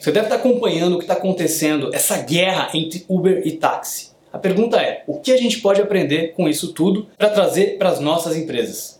Você deve estar acompanhando o que está acontecendo, essa guerra entre Uber e táxi. A pergunta é: o que a gente pode aprender com isso tudo para trazer para as nossas empresas?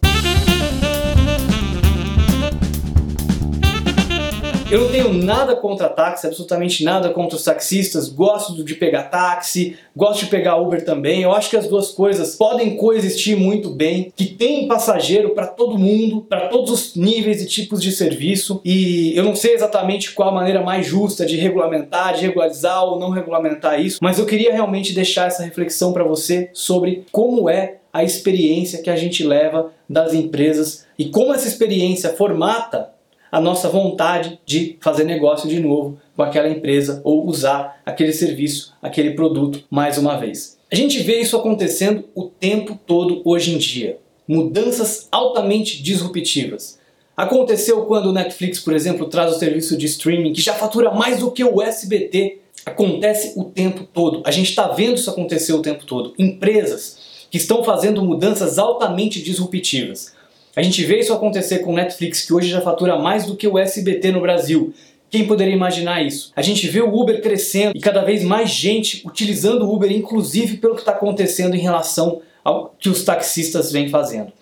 Eu não tenho nada contra táxi, absolutamente nada contra os taxistas. Gosto de pegar táxi, gosto de pegar Uber também. Eu acho que as duas coisas podem coexistir muito bem. Que tem passageiro para todo mundo, para todos os níveis e tipos de serviço. E eu não sei exatamente qual a maneira mais justa de regulamentar, de regularizar ou não regulamentar isso, mas eu queria realmente deixar essa reflexão para você sobre como é a experiência que a gente leva das empresas e como essa experiência formata a nossa vontade de fazer negócio de novo com aquela empresa ou usar aquele serviço, aquele produto mais uma vez. A gente vê isso acontecendo o tempo todo hoje em dia. Mudanças altamente disruptivas. Aconteceu quando o Netflix, por exemplo, traz o serviço de streaming que já fatura mais do que o SBT. Acontece o tempo todo. A gente está vendo isso acontecer o tempo todo. Empresas que estão fazendo mudanças altamente disruptivas. A gente vê isso acontecer com Netflix, que hoje já fatura mais do que o SBT no Brasil. Quem poderia imaginar isso? A gente vê o Uber crescendo e cada vez mais gente utilizando o Uber, inclusive pelo que está acontecendo em relação que os taxistas vêm fazendo.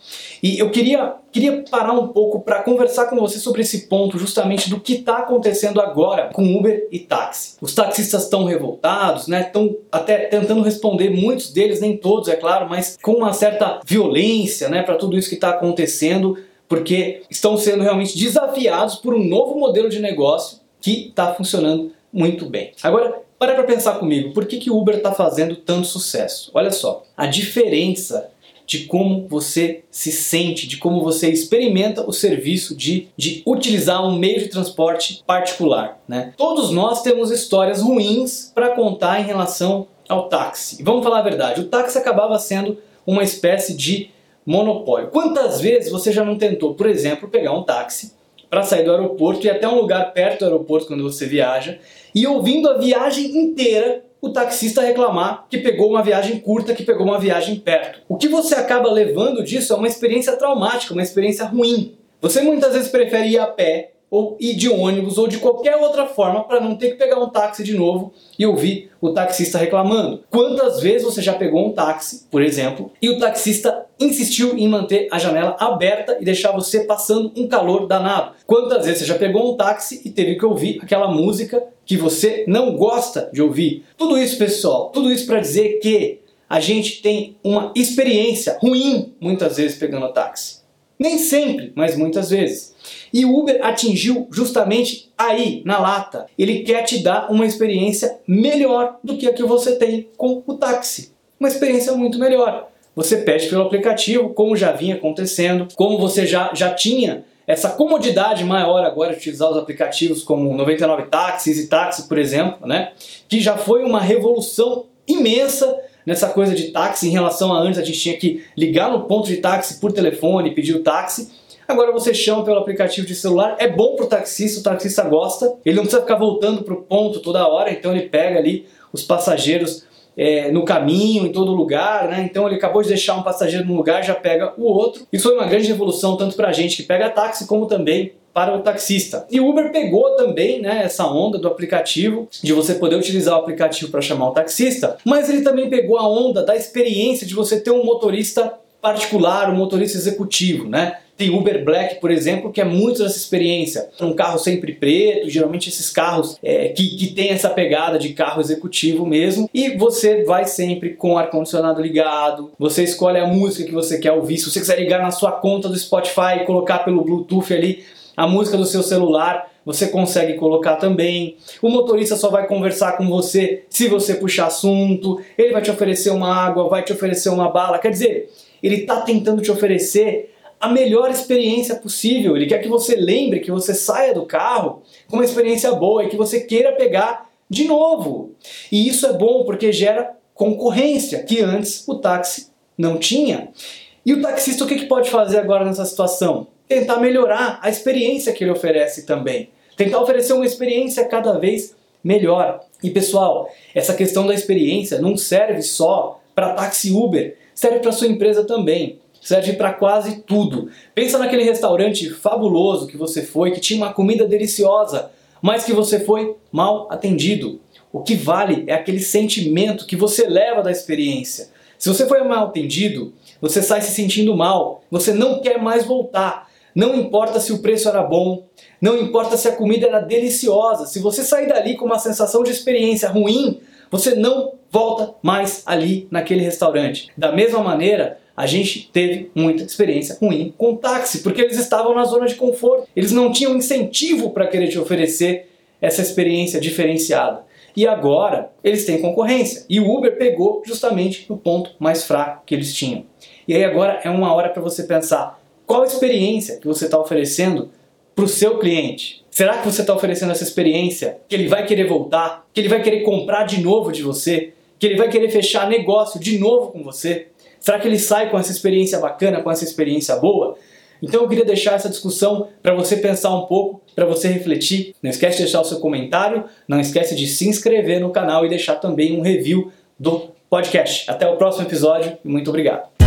E eu queria, queria parar um pouco para conversar com você sobre esse ponto, justamente do que está acontecendo agora com Uber e táxi. Os taxistas estão revoltados, né? Estão até tentando responder, muitos deles, nem todos, é claro, mas com uma certa violência, né, para tudo isso que está acontecendo, porque estão sendo realmente desafiados por um novo modelo de negócio que está funcionando muito bem. Agora, para para pensar comigo, por que, que o Uber está fazendo tanto sucesso? Olha só, a diferença de como você se sente, de como você experimenta o serviço de, de utilizar um meio de transporte particular. Né? Todos nós temos histórias ruins para contar em relação ao táxi. Vamos falar a verdade, o táxi acabava sendo uma espécie de monopólio. Quantas vezes você já não tentou, por exemplo, pegar um táxi para sair do aeroporto e até um lugar perto do aeroporto quando você viaja e ouvindo a viagem inteira o taxista reclamar que pegou uma viagem curta, que pegou uma viagem perto. O que você acaba levando disso é uma experiência traumática, uma experiência ruim. Você muitas vezes prefere ir a pé ou ir de ônibus ou de qualquer outra forma para não ter que pegar um táxi de novo e ouvir o taxista reclamando. Quantas vezes você já pegou um táxi, por exemplo, e o taxista insistiu em manter a janela aberta e deixar você passando um calor danado? Quantas vezes você já pegou um táxi e teve que ouvir aquela música que você não gosta de ouvir? Tudo isso, pessoal, tudo isso para dizer que a gente tem uma experiência ruim muitas vezes pegando táxi. Nem sempre, mas muitas vezes. E o Uber atingiu justamente aí, na lata. Ele quer te dar uma experiência melhor do que a que você tem com o táxi. Uma experiência muito melhor. Você pede pelo aplicativo, como já vinha acontecendo, como você já, já tinha essa comodidade maior agora de utilizar os aplicativos como 99 Táxis e Táxi, por exemplo, né? que já foi uma revolução imensa nessa coisa de táxi em relação a antes a gente tinha que ligar no ponto de táxi por telefone, pedir o táxi. Agora você chama pelo aplicativo de celular, é bom pro taxista, o taxista gosta, ele não precisa ficar voltando pro ponto toda hora, então ele pega ali os passageiros é, no caminho, em todo lugar, né? Então ele acabou de deixar um passageiro num lugar, já pega o outro. Isso foi uma grande revolução tanto para a gente que pega táxi como também para o taxista. E o Uber pegou também né, essa onda do aplicativo, de você poder utilizar o aplicativo para chamar o taxista, mas ele também pegou a onda da experiência de você ter um motorista particular, um motorista executivo, né? Tem Uber Black, por exemplo, que é muito dessa experiência. Um carro sempre preto, geralmente esses carros é, que, que tem essa pegada de carro executivo mesmo. E você vai sempre com ar-condicionado ligado, você escolhe a música que você quer ouvir. Se você quiser ligar na sua conta do Spotify e colocar pelo Bluetooth ali, a música do seu celular, você consegue colocar também. O motorista só vai conversar com você se você puxar assunto, ele vai te oferecer uma água, vai te oferecer uma bala. Quer dizer, ele está tentando te oferecer a melhor experiência possível. Ele quer que você lembre, que você saia do carro com uma experiência boa e que você queira pegar de novo. E isso é bom porque gera concorrência, que antes o táxi não tinha. E o taxista o que, pode fazer agora nessa situação? Tentar melhorar a experiência que ele oferece também. Tentar oferecer uma experiência cada vez melhor. E pessoal, essa questão da experiência não serve só para táxi Uber, serve para sua empresa também. Serve para quase tudo. Pensa naquele restaurante fabuloso que você foi, que tinha uma comida deliciosa, mas que você foi mal atendido. O que vale é aquele sentimento que você leva da experiência. Se você foi mal atendido, você sai se sentindo mal, você não quer mais voltar. Não importa se o preço era bom, não importa se a comida era deliciosa, se você sair dali com uma sensação de experiência ruim, você não volta mais ali naquele restaurante. Da mesma maneira, a gente teve muita experiência ruim com táxi, porque eles estavam na zona de conforto, eles não tinham incentivo para querer te oferecer essa experiência diferenciada. E agora eles têm concorrência. E o Uber pegou justamente no ponto mais fraco que eles tinham. E aí agora é uma hora para você pensar qual experiência que você está oferecendo para o seu cliente. Será que você está oferecendo essa experiência que ele vai querer voltar, que ele vai querer comprar de novo de você, que ele vai querer fechar negócio de novo com você? Será que ele sai com essa experiência bacana, com essa experiência boa? Então eu queria deixar essa discussão para você pensar um pouco, para você refletir. Não esquece de deixar o seu comentário, não esquece de se inscrever no canal e deixar também um review do podcast. Até o próximo episódio e muito obrigado.